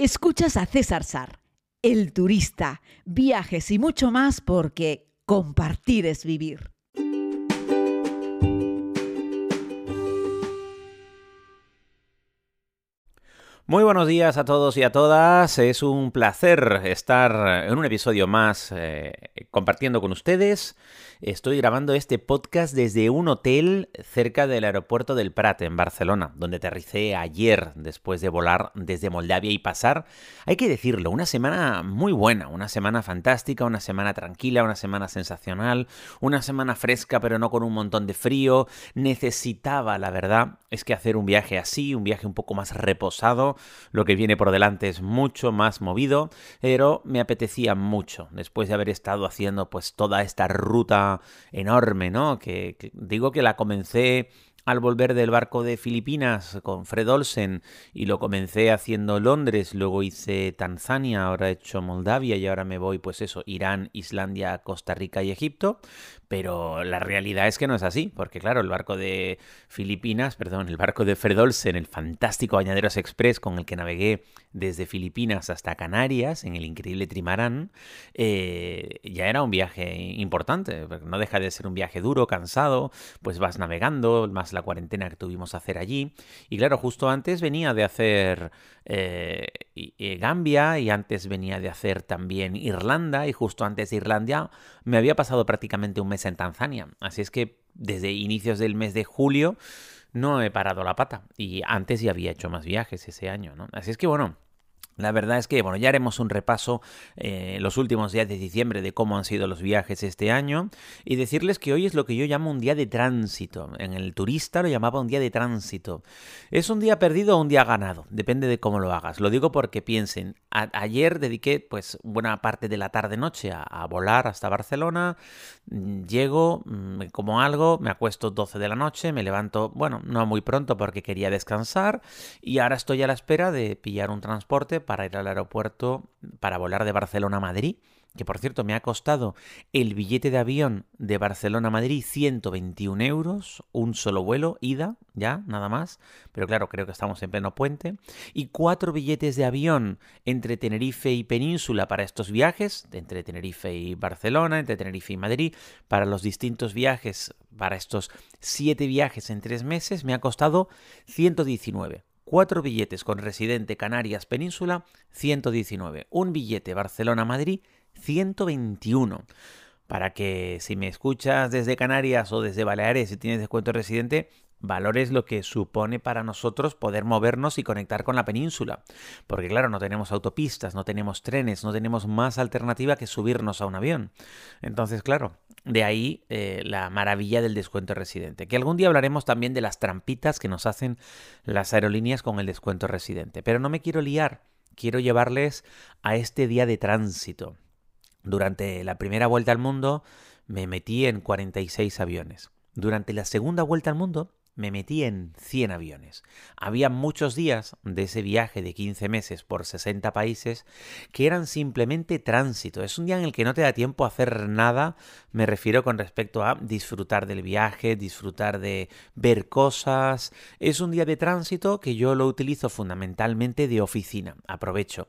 Escuchas a César Sar, el turista, viajes y mucho más porque compartir es vivir. Muy buenos días a todos y a todas. Es un placer estar en un episodio más eh, compartiendo con ustedes. Estoy grabando este podcast desde un hotel cerca del aeropuerto del Prat, en Barcelona, donde aterricé ayer después de volar desde Moldavia y pasar, hay que decirlo, una semana muy buena, una semana fantástica, una semana tranquila, una semana sensacional, una semana fresca pero no con un montón de frío. Necesitaba, la verdad, es que hacer un viaje así, un viaje un poco más reposado. Lo que viene por delante es mucho más movido, pero me apetecía mucho después de haber estado haciendo pues toda esta ruta enorme, ¿no? Que, digo que la comencé al volver del barco de Filipinas con Fred Olsen y lo comencé haciendo Londres, luego hice Tanzania, ahora he hecho Moldavia y ahora me voy pues eso, Irán, Islandia, Costa Rica y Egipto, pero la realidad es que no es así, porque claro, el barco de Filipinas, perdón, el barco de Fred Olsen, el fantástico Bañaderos Express con el que navegué desde Filipinas hasta Canarias, en el increíble Trimarán, eh, ya era un viaje importante, no deja de ser un viaje duro, cansado, pues vas navegando, más la cuarentena que tuvimos hacer allí, y claro, justo antes venía de hacer eh, Gambia y antes venía de hacer también Irlanda, y justo antes de Irlanda me había pasado prácticamente un mes en Tanzania, así es que desde inicios del mes de julio, no he parado la pata. Y antes ya había hecho más viajes ese año, ¿no? Así es que bueno, la verdad es que, bueno, ya haremos un repaso eh, los últimos días de diciembre de cómo han sido los viajes este año y decirles que hoy es lo que yo llamo un día de tránsito. En el turista lo llamaba un día de tránsito. Es un día perdido o un día ganado, depende de cómo lo hagas. Lo digo porque piensen, ayer dediqué pues buena parte de la tarde-noche a, volar hasta Barcelona, mm, llego, mm, como algo, me acuesto 12 de la noche, me levanto, bueno, no muy pronto porque quería descansar y ahora estoy a la espera de pillar un transporte para ir al aeropuerto para volar de Barcelona a Madrid, que por cierto me ha costado el billete de avión de Barcelona a Madrid 121 euros, un solo vuelo, ida, ya, nada más, pero claro, creo que estamos en pleno puente, y cuatro billetes de avión entre Tenerife y Península para estos viajes, entre Tenerife y Barcelona, entre Tenerife y Madrid, para los distintos viajes, para estos siete viajes en tres meses, me ha costado 119. Cuatro billetes con residente Canarias Península, 119. Un billete Barcelona-Madrid, 121. Para que si me escuchas desde Canarias o desde Baleares y tienes descuento residente, valores lo que supone para nosotros poder movernos y conectar con la península. Porque claro, no tenemos autopistas, no tenemos trenes, no tenemos más alternativa que subirnos a un avión. Entonces, claro, de ahí eh, la maravilla del descuento residente. Que algún día hablaremos también de las trampitas que nos hacen las aerolíneas con el descuento residente. Pero no me quiero liar, quiero llevarles a este día de tránsito. Durante la primera vuelta al mundo me metí en 46 aviones. Durante la segunda vuelta al mundo me metí en 100 aviones. Había muchos días de ese viaje de 15 meses por 60 países que eran simplemente tránsito. Es un día en el que no te da tiempo a hacer nada, me refiero con respecto a disfrutar del viaje, disfrutar de ver cosas. Es un día de tránsito que yo lo utilizo fundamentalmente de oficina. Aprovecho.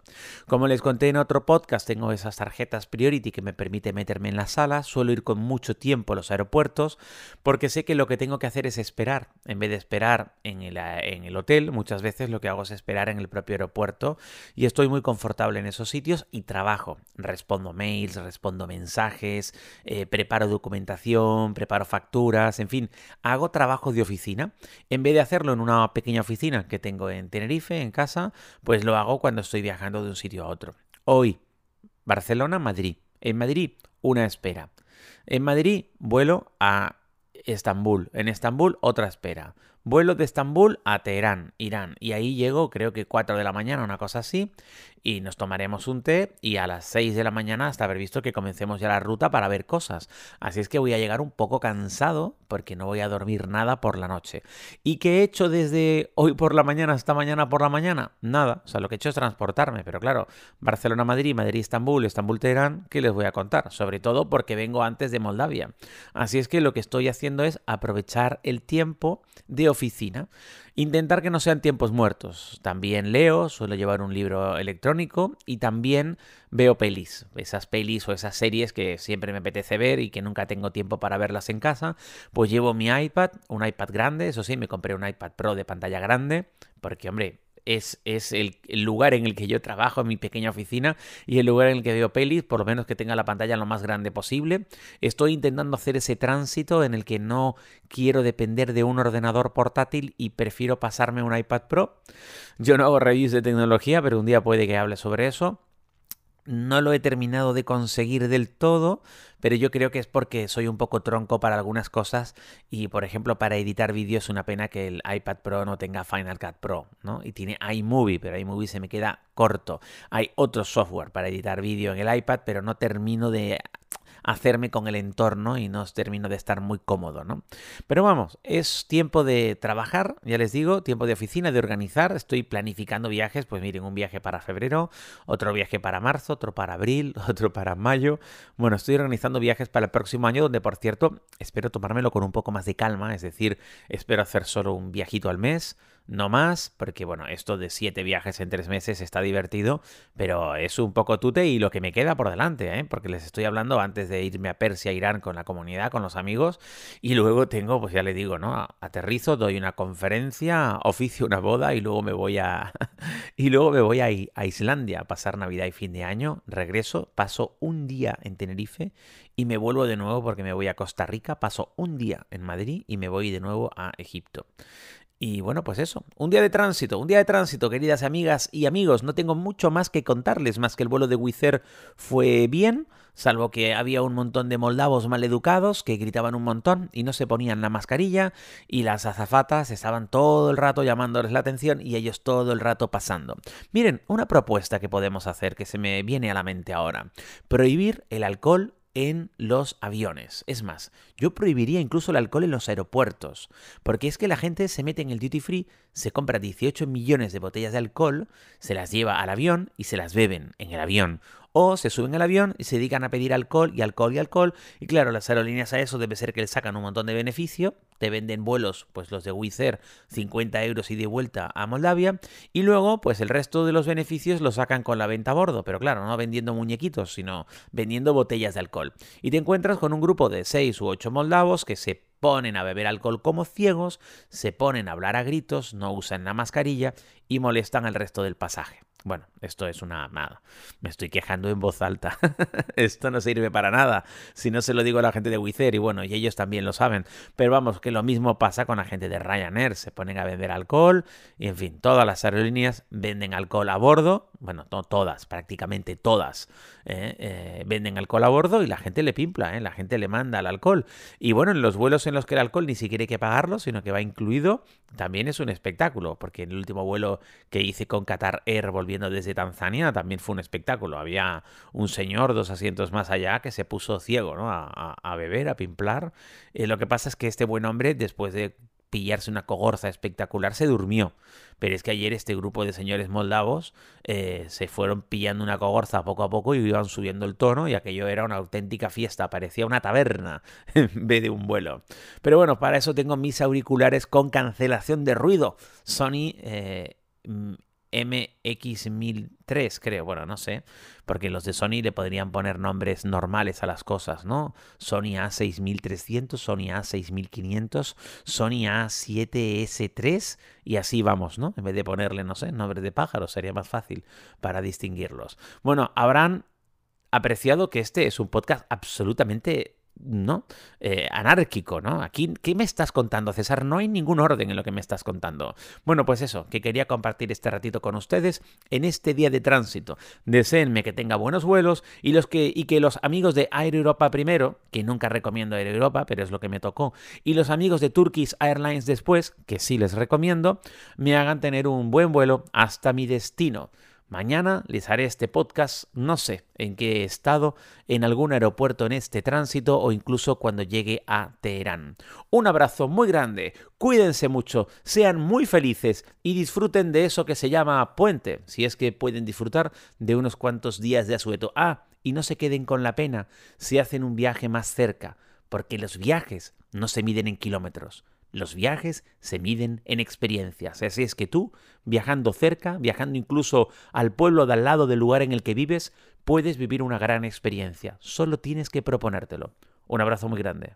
Como les conté en otro podcast, tengo esas tarjetas Priority que me permite meterme en la sala. Suelo ir con mucho tiempo a los aeropuertos porque sé que lo que tengo que hacer es esperar en vez de esperar en el, hotel, muchas veces lo que hago es esperar en el propio aeropuerto y estoy muy confortable en esos sitios y trabajo. Respondo mails, respondo mensajes, eh, preparo documentación, preparo facturas, en fin, hago trabajo de oficina. En vez de hacerlo en una pequeña oficina que tengo en Tenerife, en casa, pues lo hago cuando estoy viajando de un sitio a otro. Hoy, Barcelona, Madrid. En Madrid, una espera. En Madrid, vuelo a Estambul. En Estambul, otra espera. Vuelo de Estambul a Teherán, Irán. Y ahí llego, creo que 4 de la mañana, una cosa así y nos tomaremos un té y a las 6 de la mañana hasta haber visto que comencemos ya la ruta para ver cosas. Así es que voy a llegar un poco cansado porque no voy a dormir nada por la noche. ¿Y qué he hecho desde hoy por la mañana hasta mañana por la mañana? Nada. O sea, lo que he hecho es transportarme. Pero claro, Barcelona-Madrid, Madrid-Estambul, Estambul-Teherán, ¿qué les voy a contar? Sobre todo porque vengo antes de Moldavia. Así es que lo que estoy haciendo es aprovechar el tiempo de oficina. Intentar que no sean tiempos muertos. También leo, suelo llevar un libro electrónico y también veo pelis. Esas pelis o esas series que siempre me apetece ver y que nunca tengo tiempo para verlas en casa. Pues llevo mi iPad, un iPad grande, eso sí, me compré un iPad Pro de pantalla grande, porque hombre, es, el, lugar en el que yo trabajo en mi pequeña oficina y el lugar en el que veo pelis, por lo menos que tenga la pantalla lo más grande posible. Estoy intentando hacer ese tránsito en el que no quiero depender de un ordenador portátil y prefiero pasarme un iPad Pro. Yo no hago reviews de tecnología, pero un día puede que hable sobre eso. No lo he terminado de conseguir del todo, pero yo creo que es porque soy un poco tronco para algunas cosas y, por ejemplo, para editar vídeos es una pena que el iPad Pro no tenga Final Cut Pro, ¿no? Y tiene iMovie, pero iMovie se me queda corto. Hay otro software para editar vídeo en el iPad, pero no termino de hacerme con el entorno y no termino de estar muy cómodo, ¿no? Pero vamos, es tiempo de trabajar, ya les digo, tiempo de oficina, de organizar. Estoy planificando viajes, pues miren, un viaje para febrero, otro viaje para marzo, otro para abril, otro para mayo. Bueno, estoy organizando viajes para el próximo año, donde por cierto, espero tomármelo con un poco más de calma, es decir, espero hacer solo un viajito al mes no más, porque bueno, esto de siete viajes en tres meses está divertido, pero es un poco tute y lo que me queda por delante, ¿eh? porque les estoy hablando antes de irme a Persia, Irán con la comunidad, con los amigos, y luego tengo, pues ya le digo, ¿no? Aterrizo, doy una conferencia, oficio una boda y luego me voy a y luego me voy a, a Islandia a pasar Navidad y fin de año, regreso, paso un día en Tenerife y me vuelvo de nuevo porque me voy a Costa Rica, paso un día en Madrid y me voy de nuevo a Egipto. Y bueno, pues eso, un día de tránsito, un día de tránsito, queridas amigas y amigos. No tengo mucho más que contarles, más que el vuelo de Wizz fue bien, salvo que había un montón de moldavos mal educados que gritaban un montón y no se ponían la mascarilla, y las azafatas estaban todo el rato llamándoles la atención y ellos todo el rato pasando. Miren, una propuesta que podemos hacer que se me viene a la mente ahora: prohibir el alcohol en los aviones. Es más, yo prohibiría incluso el alcohol en los aeropuertos, porque es que la gente se mete en el duty free, se compra 18 millones de botellas de alcohol, se las lleva al avión y se las beben en el avión o se suben al avión y se dedican a pedir alcohol y alcohol y alcohol. Y claro, las aerolíneas a eso debe ser que le sacan un montón de beneficio. Te venden vuelos, pues los de Wizz Air, 50 euros y de vuelta a Moldavia. Y luego, pues el resto de los beneficios los sacan con la venta a bordo. Pero claro, no vendiendo muñequitos, sino vendiendo botellas de alcohol. Y te encuentras con un grupo de 6 u 8 moldavos que se ponen a beber alcohol como ciegos, se ponen a hablar a gritos, no usan la mascarilla y molestan al resto del pasaje. Bueno, esto es una nada. Me estoy quejando en voz alta. esto no sirve para nada. Si no se lo digo a la gente de Wizz y bueno, y ellos también lo saben. Pero vamos, que lo mismo pasa con la gente de Ryanair. Se ponen a vender alcohol y en fin, todas las aerolíneas venden alcohol a bordo. Bueno, no todas, prácticamente todas ¿eh? Eh, venden alcohol a bordo y la gente le pimpla, ¿eh? la gente le manda el alcohol. Y bueno, en los vuelos en los que el alcohol ni siquiera hay que pagarlo, sino que va incluido, también es un espectáculo. Porque en el último vuelo que hice con Qatar Air volviendo desde Tanzania también fue un espectáculo. Había un señor dos asientos más allá que se puso ciego ¿no? a, a, beber, a pimplar. Lo que pasa es que este buen hombre, después de pillarse una cogorza espectacular, se durmió. Pero es que ayer este grupo de señores moldavos eh, se fueron pillando una cogorza poco a poco y iban subiendo el tono y aquello era una auténtica fiesta, parecía una taberna en vez de un vuelo. Pero bueno, para eso tengo mis auriculares con cancelación de ruido. Sony eh, MX1003, creo, bueno, no sé, porque los de Sony le podrían poner nombres normales a las cosas, ¿no? Sony A6300, Sony A6500, Sony A7S3 y así vamos, ¿no? En vez de ponerle, no sé, nombres de pájaros, sería más fácil para distinguirlos. Bueno, habrán apreciado que este es un podcast absolutamente ¿no? Eh, anárquico, ¿no? Aquí, ¿qué me estás contando, César? No hay ningún orden en lo que me estás contando. Bueno, pues eso, que quería compartir este ratito con ustedes en este día de tránsito. Deseenme que tenga buenos vuelos y, los que, y que los amigos de Air Europa primero, que nunca recomiendo Air Europa, pero es lo que me tocó, y los amigos de Turkish Airlines después, que sí les recomiendo, me hagan tener un buen vuelo hasta mi destino. Mañana les haré este podcast, no sé en qué estado, en algún aeropuerto en este tránsito o incluso cuando llegue a Teherán. Un abrazo muy grande, cuídense mucho, sean muy felices y disfruten de eso que se llama puente, si es que pueden disfrutar de unos cuantos días de asueto. Ah, y no se queden con la pena si hacen un viaje más cerca, porque los viajes no se miden en kilómetros, Los viajes se miden en experiencias. Así es que tú, viajando cerca, viajando incluso al pueblo de al lado del lugar en el que vives, puedes vivir una gran experiencia. Solo tienes que proponértelo. Un abrazo muy grande.